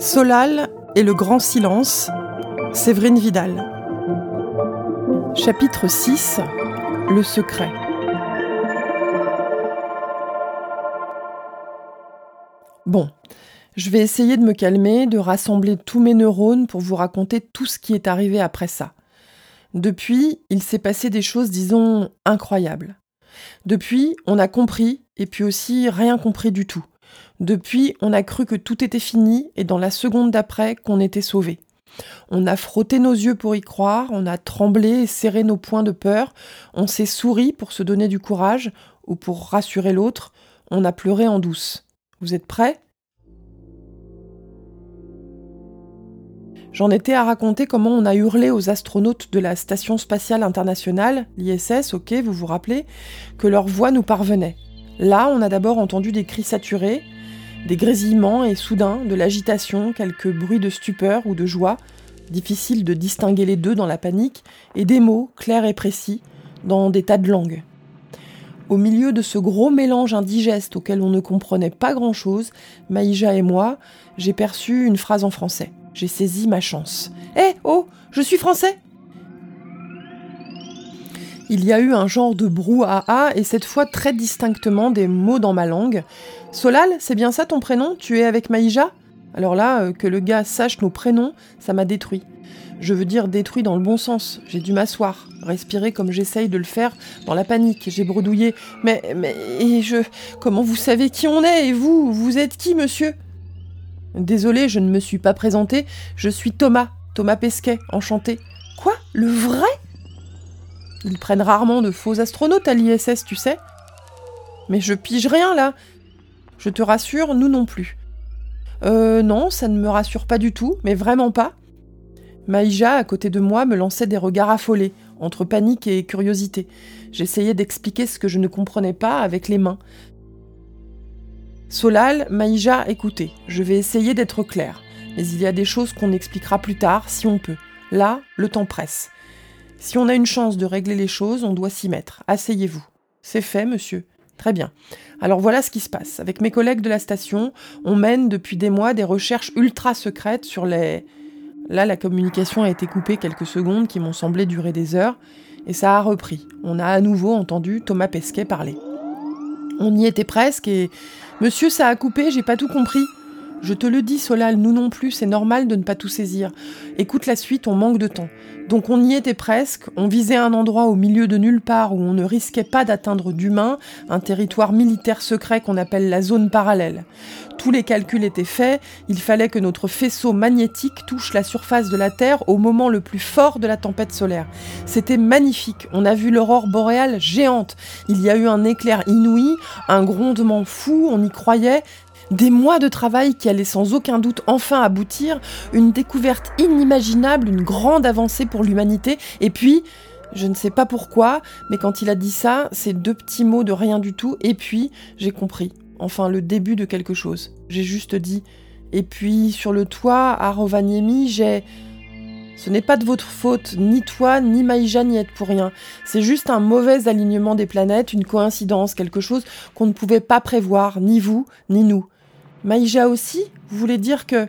Solal et le grand silence, Séverine Vidal. Chapitre 6 Le secret. Bon, je vais essayer de me calmer, de rassembler tous mes neurones pour vous raconter tout ce qui est arrivé après ça. Depuis, il s'est passé des choses, disons, incroyables. Depuis, on a compris, et puis aussi rien compris du tout. Depuis, on a cru que tout était fini, et dans la seconde d'après, qu'on était sauvé. On a frotté nos yeux pour y croire, on a tremblé et serré nos poings de peur, on s'est souri pour se donner du courage, ou pour rassurer l'autre, on a pleuré en douce. Vous êtes prêts? J'en étais à raconter comment on a hurlé aux astronautes de la Station spatiale internationale, l'ISS, ok, vous vous rappelez, que leur voix nous parvenait. Là, on a d'abord entendu des cris saturés, des grésillements et soudain de l'agitation, quelques bruits de stupeur ou de joie, difficile de distinguer les deux dans la panique, et des mots clairs et précis dans des tas de langues. Au milieu de ce gros mélange indigeste auquel on ne comprenait pas grand-chose, Maïja et moi, j'ai perçu une phrase en français. J'ai saisi ma chance. Eh oh, je suis français Il y a eu un genre de brouhaha et cette fois très distinctement des mots dans ma langue. Solal, c'est bien ça ton prénom? Tu es avec Maïja? Alors là, euh, que le gars sache nos prénoms, ça m'a détruit. Je veux dire détruit dans le bon sens. J'ai dû m'asseoir, respirer comme j'essaye de le faire dans la panique. J'ai bredouillé. Mais, mais, et je. Comment vous savez qui on est? Et vous Vous êtes qui, monsieur? Désolé, je ne me suis pas présenté. Je suis Thomas, Thomas Pesquet, enchanté. Quoi? Le vrai? Ils prennent rarement de faux astronautes à l'ISS, tu sais. Mais je pige rien là. Je te rassure, nous non plus. Euh non, ça ne me rassure pas du tout, mais vraiment pas. Maïja, à côté de moi, me lançait des regards affolés, entre panique et curiosité. J'essayais d'expliquer ce que je ne comprenais pas avec les mains. Solal, Maïja, écoutez, je vais essayer d'être clair, mais il y a des choses qu'on expliquera plus tard si on peut. Là, le temps presse. Si on a une chance de régler les choses, on doit s'y mettre. Asseyez-vous. C'est fait, monsieur. Très bien. Alors voilà ce qui se passe. Avec mes collègues de la station, on mène depuis des mois des recherches ultra secrètes sur les... Là, la communication a été coupée quelques secondes qui m'ont semblé durer des heures, et ça a repris. On a à nouveau entendu Thomas Pesquet parler. On y était presque et Monsieur, ça a coupé, j'ai pas tout compris. Je te le dis, Solal, nous non plus, c'est normal de ne pas tout saisir. Écoute la suite, on manque de temps. Donc on y était presque, on visait un endroit au milieu de nulle part où on ne risquait pas d'atteindre d'humains, un territoire militaire secret qu'on appelle la zone parallèle. Tous les calculs étaient faits, il fallait que notre faisceau magnétique touche la surface de la Terre au moment le plus fort de la tempête solaire. C'était magnifique, on a vu l'aurore boréale géante, il y a eu un éclair inouï, un grondement fou, on y croyait, des mois de travail qui allaient sans aucun doute enfin aboutir, une découverte inimaginable, une grande avancée pour l'humanité, et puis, je ne sais pas pourquoi, mais quand il a dit ça, ces deux petits mots de rien du tout, et puis, j'ai compris. Enfin, le début de quelque chose. J'ai juste dit. Et puis, sur le toit, à Rovaniemi, j'ai... Ce n'est pas de votre faute, ni toi, ni Maïja n'y êtes pour rien. C'est juste un mauvais alignement des planètes, une coïncidence, quelque chose qu'on ne pouvait pas prévoir, ni vous, ni nous. Maïja aussi Vous voulez dire que...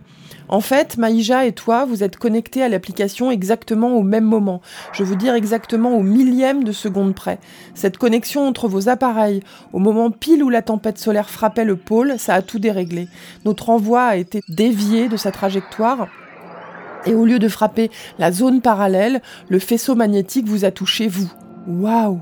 En fait, Maïja et toi, vous êtes connectés à l'application exactement au même moment. Je veux dire exactement au millième de seconde près. Cette connexion entre vos appareils, au moment pile où la tempête solaire frappait le pôle, ça a tout déréglé. Notre envoi a été dévié de sa trajectoire. Et au lieu de frapper la zone parallèle, le faisceau magnétique vous a touché, vous. Waouh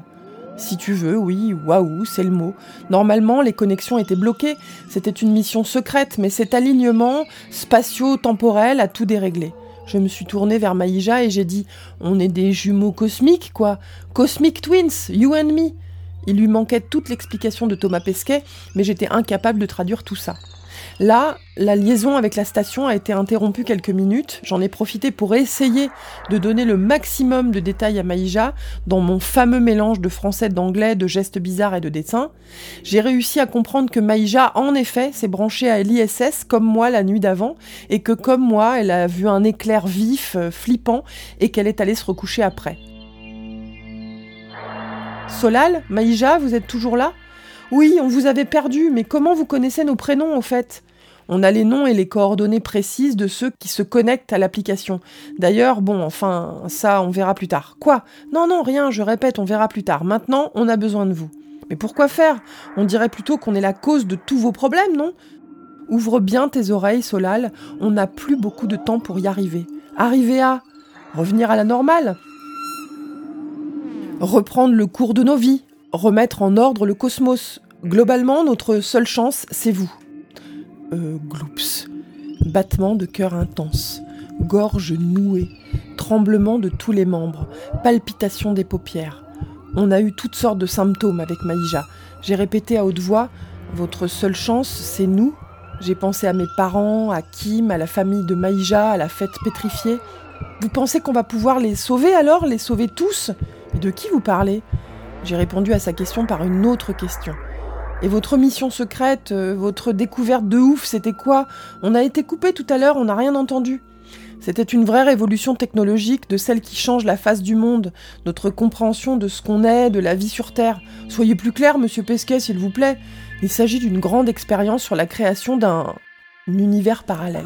si tu veux, oui, waouh, c'est le mot. Normalement, les connexions étaient bloquées. C'était une mission secrète, mais cet alignement spatio-temporel a tout déréglé. Je me suis tournée vers Maïja et j'ai dit On est des jumeaux cosmiques, quoi. Cosmic Twins, you and me. Il lui manquait toute l'explication de Thomas Pesquet, mais j'étais incapable de traduire tout ça. Là, la liaison avec la station a été interrompue quelques minutes. J'en ai profité pour essayer de donner le maximum de détails à Maïja dans mon fameux mélange de français, d'anglais, de gestes bizarres et de dessins. J'ai réussi à comprendre que Maïja, en effet, s'est branchée à l'ISS comme moi la nuit d'avant et que comme moi, elle a vu un éclair vif, euh, flippant et qu'elle est allée se recoucher après. Solal, Maïja, vous êtes toujours là? Oui, on vous avait perdu, mais comment vous connaissez nos prénoms au fait? On a les noms et les coordonnées précises de ceux qui se connectent à l'application. D'ailleurs, bon, enfin, ça, on verra plus tard. Quoi? Non, non, rien, je répète, on verra plus tard. Maintenant, on a besoin de vous. Mais pourquoi faire? On dirait plutôt qu'on est la cause de tous vos problèmes, non? Ouvre bien tes oreilles, Solal, on n'a plus beaucoup de temps pour y arriver. Arriver à revenir à la normale Reprendre le cours de nos vies, remettre en ordre le cosmos. Globalement, notre seule chance, c'est vous. Euh, gloops. Battement de cœur intense, gorge nouée, tremblement de tous les membres, palpitation des paupières. On a eu toutes sortes de symptômes avec Maïja. J'ai répété à haute voix Votre seule chance, c'est nous. J'ai pensé à mes parents, à Kim, à la famille de Maïja, à la fête pétrifiée. Vous pensez qu'on va pouvoir les sauver alors Les sauver tous? Et de qui vous parlez? J'ai répondu à sa question par une autre question. Et votre mission secrète, euh, votre découverte de ouf, c'était quoi? On a été coupé tout à l'heure, on n'a rien entendu. C'était une vraie révolution technologique, de celle qui change la face du monde, notre compréhension de ce qu'on est, de la vie sur Terre. Soyez plus clair, monsieur Pesquet, s'il vous plaît. Il s'agit d'une grande expérience sur la création d'un univers parallèle.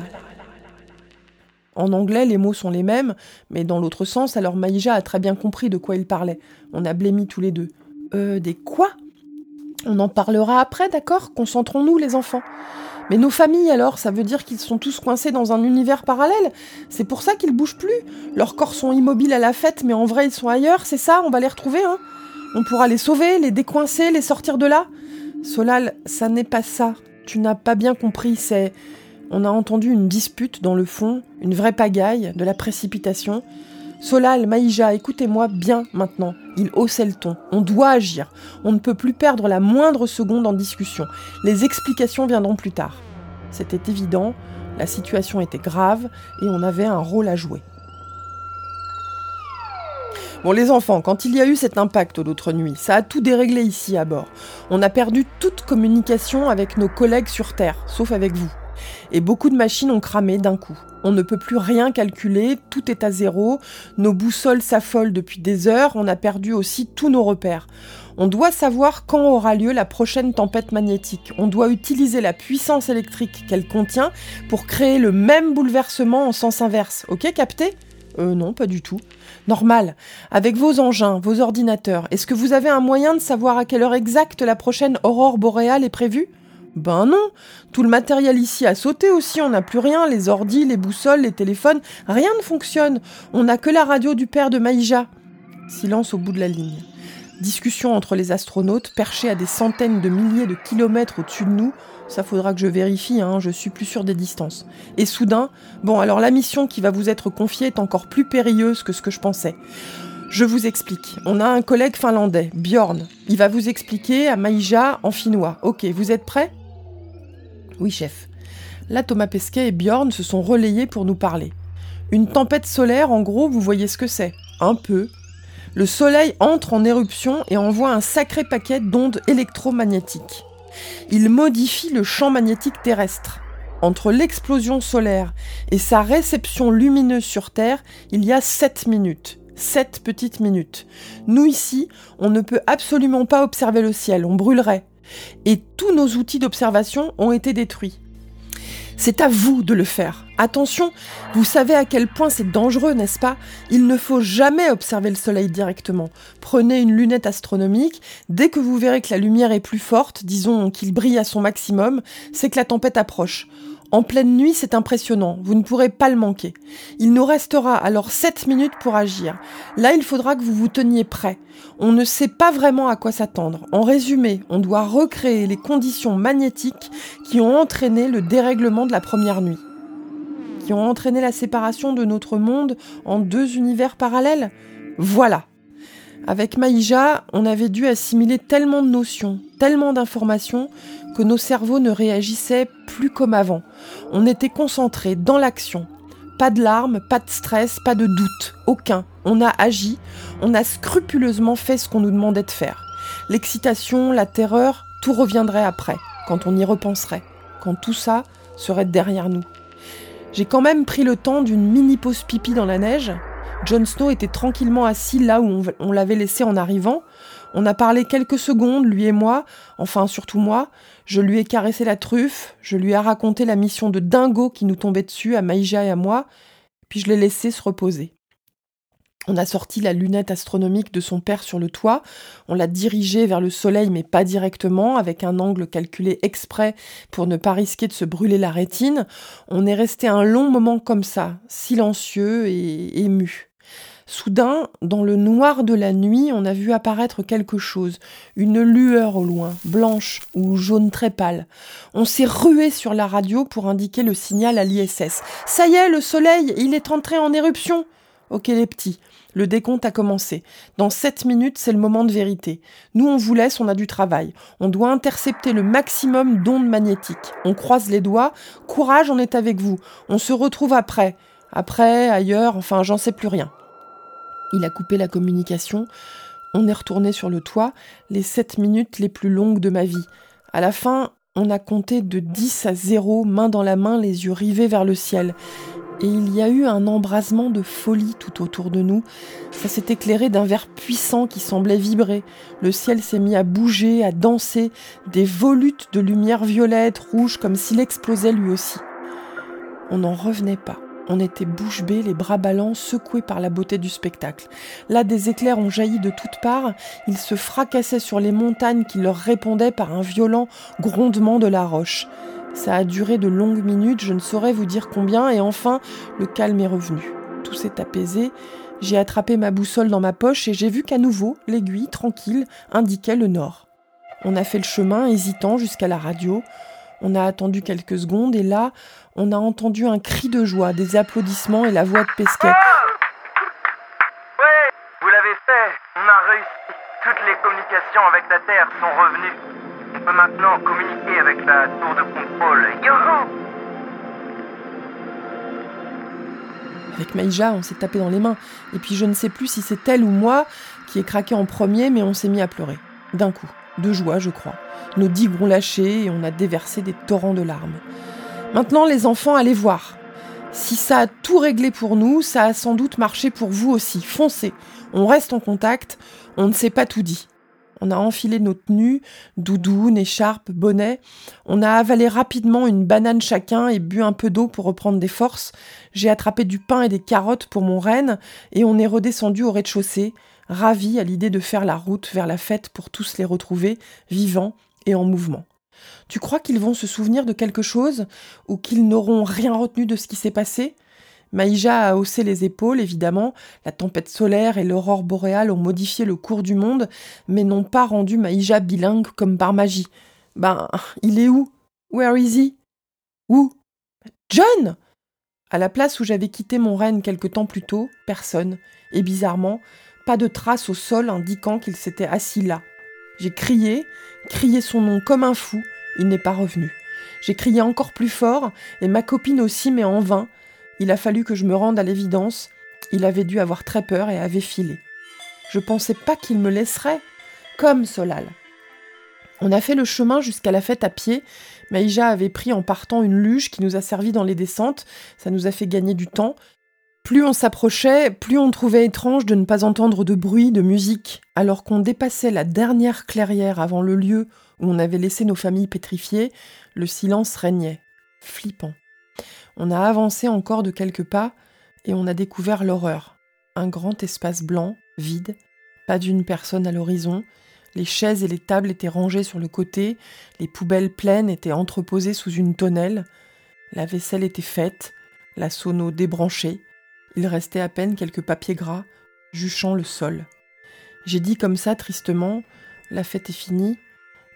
En anglais, les mots sont les mêmes, mais dans l'autre sens, alors Maïja a très bien compris de quoi il parlait. On a blémi tous les deux. Euh, des quoi? On en parlera après, d'accord? Concentrons-nous, les enfants. Mais nos familles alors, ça veut dire qu'ils sont tous coincés dans un univers parallèle C'est pour ça qu'ils bougent plus Leurs corps sont immobiles à la fête, mais en vrai ils sont ailleurs, c'est ça On va les retrouver, hein? On pourra les sauver, les décoincer, les sortir de là Solal, ça n'est pas ça. Tu n'as pas bien compris, c'est... On a entendu une dispute dans le fond, une vraie pagaille, de la précipitation. Solal, Maïja, écoutez-moi bien maintenant. Il haussait le ton. On doit agir. On ne peut plus perdre la moindre seconde en discussion. Les explications viendront plus tard. C'était évident, la situation était grave et on avait un rôle à jouer. Bon, les enfants, quand il y a eu cet impact l'autre nuit, ça a tout déréglé ici à bord. On a perdu toute communication avec nos collègues sur Terre, sauf avec vous. Et beaucoup de machines ont cramé d'un coup. On ne peut plus rien calculer, tout est à zéro, nos boussoles s'affolent depuis des heures, on a perdu aussi tous nos repères. On doit savoir quand aura lieu la prochaine tempête magnétique. On doit utiliser la puissance électrique qu'elle contient pour créer le même bouleversement en sens inverse. Ok, capté? Euh non, pas du tout. Normal. Avec vos engins, vos ordinateurs, est-ce que vous avez un moyen de savoir à quelle heure exacte la prochaine aurore boréale est prévue? Ben non, tout le matériel ici a sauté aussi, on n'a plus rien, les ordis, les boussoles, les téléphones, rien ne fonctionne. On n'a que la radio du père de Maïja. Silence au bout de la ligne. Discussion entre les astronautes, perchés à des centaines de milliers de kilomètres au-dessus de nous. Ça faudra que je vérifie, hein, je suis plus sûr des distances. Et soudain, bon alors la mission qui va vous être confiée est encore plus périlleuse que ce que je pensais. Je vous explique. On a un collègue finlandais, Bjorn. Il va vous expliquer à Maïja en finnois. Ok, vous êtes prêts? Oui, chef. Là, Thomas Pesquet et Bjorn se sont relayés pour nous parler. Une tempête solaire, en gros, vous voyez ce que c'est Un peu. Le soleil entre en éruption et envoie un sacré paquet d'ondes électromagnétiques. Il modifie le champ magnétique terrestre. Entre l'explosion solaire et sa réception lumineuse sur Terre, il y a 7 minutes. 7 petites minutes. Nous ici, on ne peut absolument pas observer le ciel, on brûlerait et tous nos outils d'observation ont été détruits. C'est à vous de le faire. Attention, vous savez à quel point c'est dangereux, n'est-ce pas? Il ne faut jamais observer le Soleil directement. Prenez une lunette astronomique, dès que vous verrez que la lumière est plus forte, disons qu'il brille à son maximum, c'est que la tempête approche. En pleine nuit, c'est impressionnant, vous ne pourrez pas le manquer. Il nous restera alors 7 minutes pour agir. Là, il faudra que vous vous teniez prêt. On ne sait pas vraiment à quoi s'attendre. En résumé, on doit recréer les conditions magnétiques qui ont entraîné le dérèglement de la première nuit. Qui ont entraîné la séparation de notre monde en deux univers parallèles Voilà. Avec Maïja, on avait dû assimiler tellement de notions, tellement d'informations, que nos cerveaux ne réagissaient plus comme avant. On était concentrés dans l'action. Pas de larmes, pas de stress, pas de doute, aucun. On a agi, on a scrupuleusement fait ce qu'on nous demandait de faire. L'excitation, la terreur, tout reviendrait après, quand on y repenserait, quand tout ça serait derrière nous. J'ai quand même pris le temps d'une mini pause pipi dans la neige. Jon Snow était tranquillement assis là où on, l'avait laissé en arrivant. On a parlé quelques secondes, lui et moi, enfin surtout moi. Je lui ai caressé la truffe, je lui ai raconté la mission de dingo qui nous tombait dessus à Maïja et à moi, puis je l'ai laissé se reposer. On a sorti la lunette astronomique de son père sur le toit, on l'a dirigée vers le soleil mais pas directement, avec un angle calculé exprès pour ne pas risquer de se brûler la rétine. On est resté un long moment comme ça, silencieux et ému. Soudain, dans le noir de la nuit, on a vu apparaître quelque chose, une lueur au loin, blanche ou jaune très pâle. On s'est rué sur la radio pour indiquer le signal à l'ISS. Ça y est, le soleil, il est entré en éruption. Ok les petits, le décompte a commencé. Dans sept minutes, c'est le moment de vérité. Nous, on vous laisse, on a du travail. On doit intercepter le maximum d'ondes magnétiques. On croise les doigts. Courage, on est avec vous. On se retrouve après. Après, ailleurs, enfin, j'en sais plus rien. Il a coupé la communication. On est retourné sur le toit, les sept minutes les plus longues de ma vie. À la fin, on a compté de 10 à 0, main dans la main, les yeux rivés vers le ciel et il y a eu un embrasement de folie tout autour de nous. Ça s'est éclairé d'un verre puissant qui semblait vibrer. Le ciel s'est mis à bouger, à danser, des volutes de lumière violette, rouge, comme s'il explosait lui aussi. On n'en revenait pas. On était bouche bée, les bras ballants, secoués par la beauté du spectacle. Là, des éclairs ont jailli de toutes parts. Ils se fracassaient sur les montagnes qui leur répondaient par un violent grondement de la roche. Ça a duré de longues minutes, je ne saurais vous dire combien, et enfin, le calme est revenu. Tout s'est apaisé. J'ai attrapé ma boussole dans ma poche et j'ai vu qu'à nouveau, l'aiguille, tranquille, indiquait le nord. On a fait le chemin, hésitant, jusqu'à la radio. On a attendu quelques secondes et là, on a entendu un cri de joie, des applaudissements et la voix de Pesquet. Ouais, vous l'avez fait, on a réussi. Toutes les communications avec la Terre sont revenues peut maintenant communiquer avec la tour de contrôle. Avec Maïja, on s'est tapé dans les mains. Et puis je ne sais plus si c'est elle ou moi qui ai craqué en premier, mais on s'est mis à pleurer. D'un coup. De joie, je crois. Nos digues ont lâché et on a déversé des torrents de larmes. Maintenant, les enfants, allez voir. Si ça a tout réglé pour nous, ça a sans doute marché pour vous aussi. Foncez. On reste en contact. On ne s'est pas tout dit. On a enfilé nos tenues, doudoune, écharpe, bonnet. On a avalé rapidement une banane chacun et bu un peu d'eau pour reprendre des forces. J'ai attrapé du pain et des carottes pour mon renne et on est redescendu au rez-de-chaussée, ravis à l'idée de faire la route vers la fête pour tous les retrouver, vivants et en mouvement. Tu crois qu'ils vont se souvenir de quelque chose ou qu'ils n'auront rien retenu de ce qui s'est passé? Maïja a haussé les épaules, évidemment. La tempête solaire et l'aurore boréale ont modifié le cours du monde, mais n'ont pas rendu Maïja bilingue comme par magie. Ben, il est où? Where is he? Où? John À la place où j'avais quitté mon renne quelque temps plus tôt, personne. Et bizarrement, pas de trace au sol indiquant qu'il s'était assis là. J'ai crié, crié son nom comme un fou, il n'est pas revenu. J'ai crié encore plus fort, et ma copine aussi, mais en vain. Il a fallu que je me rende à l'évidence. Il avait dû avoir très peur et avait filé. Je pensais pas qu'il me laisserait, comme Solal. On a fait le chemin jusqu'à la fête à pied. Maïja avait pris en partant une luge qui nous a servi dans les descentes. Ça nous a fait gagner du temps. Plus on s'approchait, plus on trouvait étrange de ne pas entendre de bruit, de musique, alors qu'on dépassait la dernière clairière avant le lieu où on avait laissé nos familles pétrifiées, le silence régnait, flippant. On a avancé encore de quelques pas et on a découvert l'horreur. Un grand espace blanc, vide, pas d'une personne à l'horizon, les chaises et les tables étaient rangées sur le côté, les poubelles pleines étaient entreposées sous une tonnelle, la vaisselle était faite, la sono débranchée, il restait à peine quelques papiers gras, juchant le sol. J'ai dit comme ça tristement La fête est finie.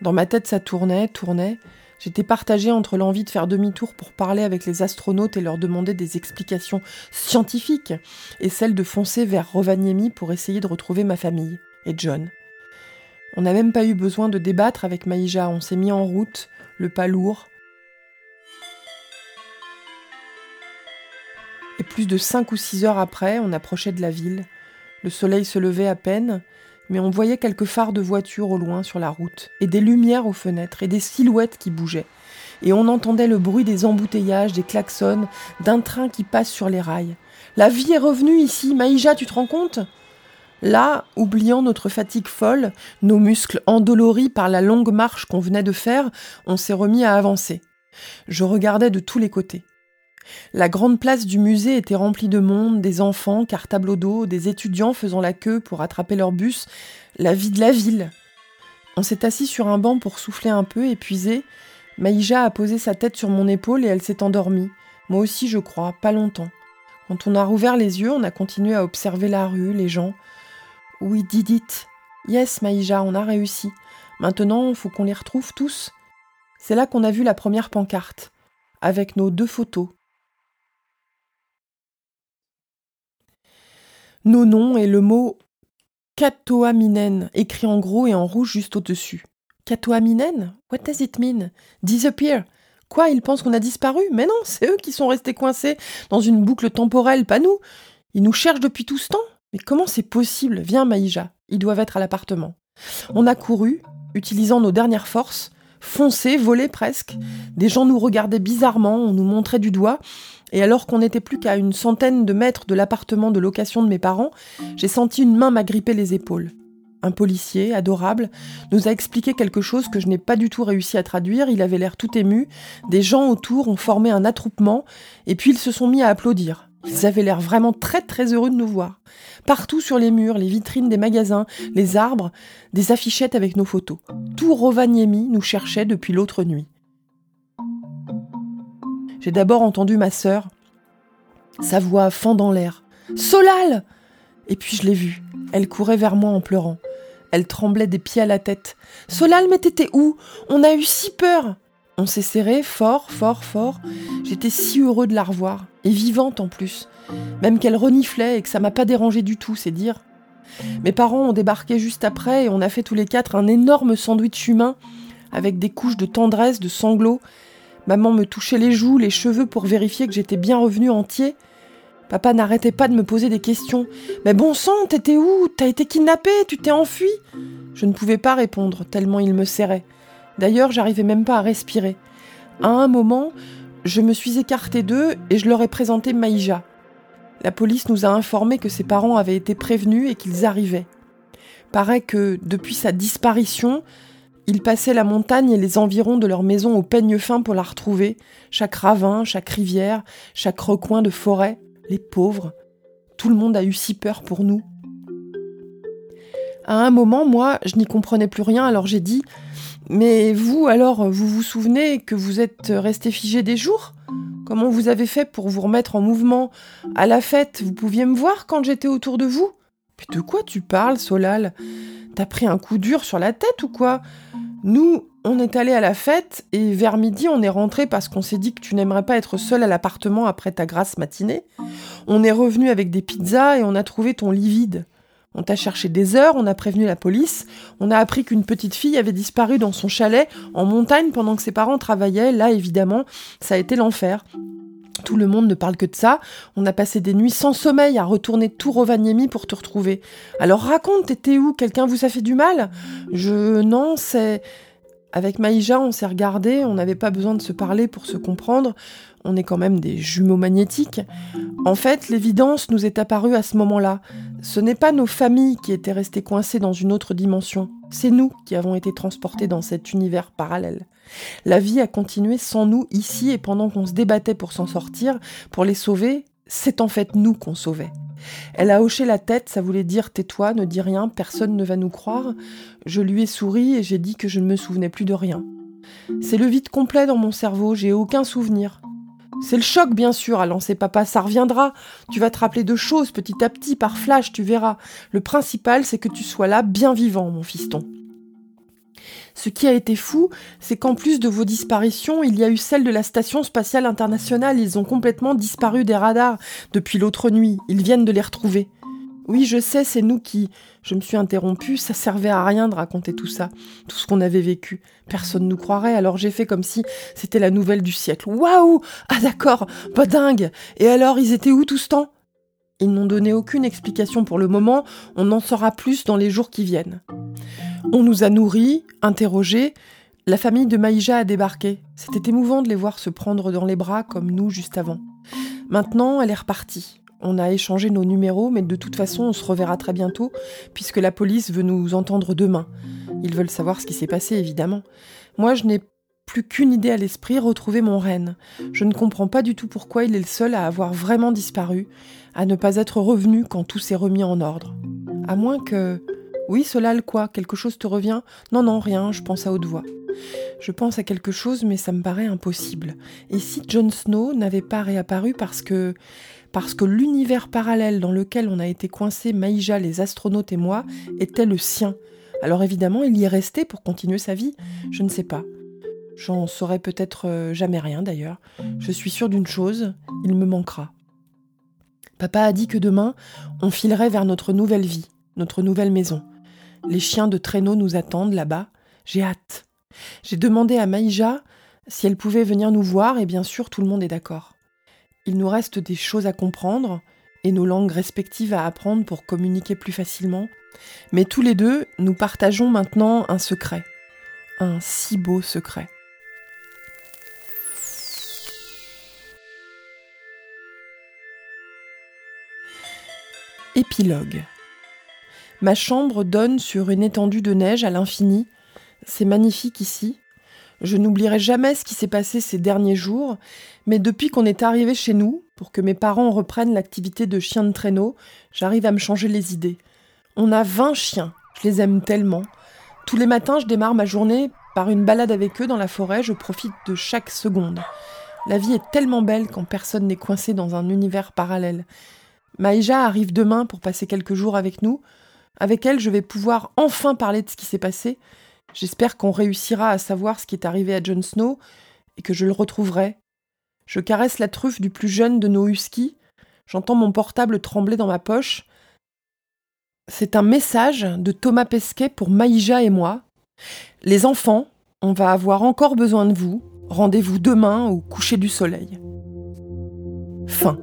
Dans ma tête ça tournait, tournait, J'étais partagée entre l'envie de faire demi-tour pour parler avec les astronautes et leur demander des explications scientifiques, et celle de foncer vers Rovaniemi pour essayer de retrouver ma famille et John. On n'a même pas eu besoin de débattre avec Maïja, on s'est mis en route, le pas lourd. Plus de cinq ou six heures après, on approchait de la ville. Le soleil se levait à peine, mais on voyait quelques phares de voitures au loin sur la route, et des lumières aux fenêtres, et des silhouettes qui bougeaient. Et on entendait le bruit des embouteillages, des klaxons, d'un train qui passe sur les rails. La vie est revenue ici, Maïja, tu te rends compte? Là, oubliant notre fatigue folle, nos muscles endoloris par la longue marche qu'on venait de faire, on s'est remis à avancer. Je regardais de tous les côtés. La grande place du musée était remplie de monde, des enfants, cartables d'eau, des étudiants faisant la queue pour attraper leur bus, la vie de la ville. On s'est assis sur un banc pour souffler un peu, épuisé. Maïja a posé sa tête sur mon épaule et elle s'est endormie. Moi aussi, je crois, pas longtemps. Quand on a rouvert les yeux, on a continué à observer la rue, les gens. Oui, did it. Yes, Maïja, on a réussi. Maintenant, il faut qu'on les retrouve tous. C'est là qu'on a vu la première pancarte, avec nos deux photos. Nos noms et le mot Katoaminen, écrit en gros et en rouge juste au-dessus. Katoaminen? What does it mean? Disappear Quoi, ils pensent qu'on a disparu? Mais non, c'est eux qui sont restés coincés dans une boucle temporelle, pas nous. Ils nous cherchent depuis tout ce temps. Mais comment c'est possible? Viens, Maïja, ils doivent être à l'appartement. On a couru, utilisant nos dernières forces, foncé, volé presque. Des gens nous regardaient bizarrement, on nous montrait du doigt. Et alors qu'on n'était plus qu'à une centaine de mètres de l'appartement de location de mes parents, j'ai senti une main m'agripper les épaules. Un policier, adorable, nous a expliqué quelque chose que je n'ai pas du tout réussi à traduire. Il avait l'air tout ému. Des gens autour ont formé un attroupement et puis ils se sont mis à applaudir. Ils avaient l'air vraiment très très heureux de nous voir. Partout sur les murs, les vitrines des magasins, les arbres, des affichettes avec nos photos. Tout Rovaniemi nous cherchait depuis l'autre nuit. J'ai d'abord entendu ma sœur, sa voix fendant l'air. Solal Et puis je l'ai vue. Elle courait vers moi en pleurant. Elle tremblait des pieds à la tête. Solal, mais t'étais où? On a eu si peur On s'est serré fort, fort, fort. J'étais si heureux de la revoir, et vivante en plus. Même qu'elle reniflait et que ça m'a pas dérangé du tout, c'est dire. Mes parents ont débarqué juste après et on a fait tous les quatre un énorme sandwich humain avec des couches de tendresse, de sanglots. Maman me touchait les joues, les cheveux pour vérifier que j'étais bien revenu entier. Papa n'arrêtait pas de me poser des questions. Mais bon sang, t'étais où? T'as été kidnappé Tu t'es enfui Je ne pouvais pas répondre, tellement il me serrait. D'ailleurs, j'arrivais même pas à respirer. À un moment, je me suis écartée d'eux et je leur ai présenté Maïja. La police nous a informé que ses parents avaient été prévenus et qu'ils arrivaient. Paraît que, depuis sa disparition, ils passaient la montagne et les environs de leur maison au peigne fin pour la retrouver, chaque ravin, chaque rivière, chaque recoin de forêt, les pauvres. Tout le monde a eu si peur pour nous. À un moment, moi, je n'y comprenais plus rien, alors j'ai dit Mais vous, alors, vous vous souvenez que vous êtes resté figé des jours? Comment vous avez fait pour vous remettre en mouvement? À la fête, vous pouviez me voir quand j'étais autour de vous? Puis de quoi tu parles, Solal? T'as pris un coup dur sur la tête ou quoi? Nous, on est allé à la fête et vers midi, on est rentré parce qu'on s'est dit que tu n'aimerais pas être seul à l'appartement après ta grasse matinée. On est revenu avec des pizzas et on a trouvé ton lit vide. On t'a cherché des heures, on a prévenu la police, on a appris qu'une petite fille avait disparu dans son chalet en montagne pendant que ses parents travaillaient. Là, évidemment, ça a été l'enfer. Tout le monde ne parle que de ça. On a passé des nuits sans sommeil à retourner tout Rovaniemi pour te retrouver. Alors raconte, t'étais où? Quelqu'un vous a fait du mal? Je. Non, c'est. Avec Maïja, on s'est regardé, on n'avait pas besoin de se parler pour se comprendre, on est quand même des jumeaux magnétiques. En fait, l'évidence nous est apparue à ce moment-là. Ce n'est pas nos familles qui étaient restées coincées dans une autre dimension, c'est nous qui avons été transportés dans cet univers parallèle. La vie a continué sans nous ici et pendant qu'on se débattait pour s'en sortir, pour les sauver, c'est en fait nous qu'on sauvait. Elle a hoché la tête, ça voulait dire tais-toi, ne dis rien, personne ne va nous croire. Je lui ai souri et j'ai dit que je ne me souvenais plus de rien. C'est le vide complet dans mon cerveau, j'ai aucun souvenir. C'est le choc, bien sûr, a lancé papa, ça reviendra. Tu vas te rappeler de choses petit à petit, par flash, tu verras. Le principal, c'est que tu sois là, bien vivant, mon fiston. Ce qui a été fou, c'est qu'en plus de vos disparitions, il y a eu celle de la Station spatiale internationale. Ils ont complètement disparu des radars depuis l'autre nuit. Ils viennent de les retrouver. Oui, je sais, c'est nous qui. Je me suis interrompue, ça servait à rien de raconter tout ça, tout ce qu'on avait vécu. Personne ne nous croirait, alors j'ai fait comme si c'était la nouvelle du siècle. Waouh Ah d'accord, pas dingue Et alors, ils étaient où tout ce temps? Ils n'ont donné aucune explication pour le moment, on en saura plus dans les jours qui viennent. On nous a nourris, interrogés. La famille de Maïja a débarqué. C'était émouvant de les voir se prendre dans les bras comme nous juste avant. Maintenant, elle est repartie. On a échangé nos numéros, mais de toute façon, on se reverra très bientôt, puisque la police veut nous entendre demain. Ils veulent savoir ce qui s'est passé, évidemment. Moi, je n'ai plus qu'une idée à l'esprit, retrouver mon reine. Je ne comprends pas du tout pourquoi il est le seul à avoir vraiment disparu, à ne pas être revenu quand tout s'est remis en ordre. À moins que... Oui, Solal, quoi Quelque chose te revient Non, non, rien, je pense à haute voix. Je pense à quelque chose, mais ça me paraît impossible. Et si Jon Snow n'avait pas réapparu parce que parce que l'univers parallèle dans lequel on a été coincés, Maïja, les astronautes et moi, était le sien? Alors évidemment, il y est resté pour continuer sa vie. Je ne sais pas. J'en saurai peut-être euh, jamais rien d'ailleurs. Je suis sûre d'une chose, il me manquera. Papa a dit que demain, on filerait vers notre nouvelle vie, notre nouvelle maison. Les chiens de traîneau nous attendent là-bas. J'ai hâte. J'ai demandé à Maïja si elle pouvait venir nous voir et bien sûr tout le monde est d'accord. Il nous reste des choses à comprendre et nos langues respectives à apprendre pour communiquer plus facilement. Mais tous les deux, nous partageons maintenant un secret. Un si beau secret. Épilogue. Ma chambre donne sur une étendue de neige à l'infini. C'est magnifique ici. Je n'oublierai jamais ce qui s'est passé ces derniers jours, mais depuis qu'on est arrivé chez nous, pour que mes parents reprennent l'activité de chien de traîneau, j'arrive à me changer les idées. On a 20 chiens, je les aime tellement. Tous les matins, je démarre ma journée par une balade avec eux dans la forêt, je profite de chaque seconde. La vie est tellement belle quand personne n'est coincé dans un univers parallèle. Maïja arrive demain pour passer quelques jours avec nous. Avec elle, je vais pouvoir enfin parler de ce qui s'est passé. J'espère qu'on réussira à savoir ce qui est arrivé à Jon Snow et que je le retrouverai. Je caresse la truffe du plus jeune de nos huskies. J'entends mon portable trembler dans ma poche. C'est un message de Thomas Pesquet pour Maïja et moi. Les enfants, on va avoir encore besoin de vous. Rendez-vous demain au coucher du soleil. Fin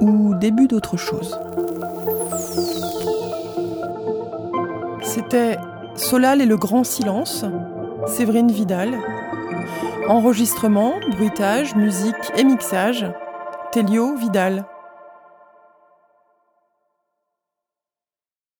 ou début d'autre chose. C'était Solal et le grand silence, Séverine Vidal. Enregistrement, bruitage, musique et mixage, Telio Vidal.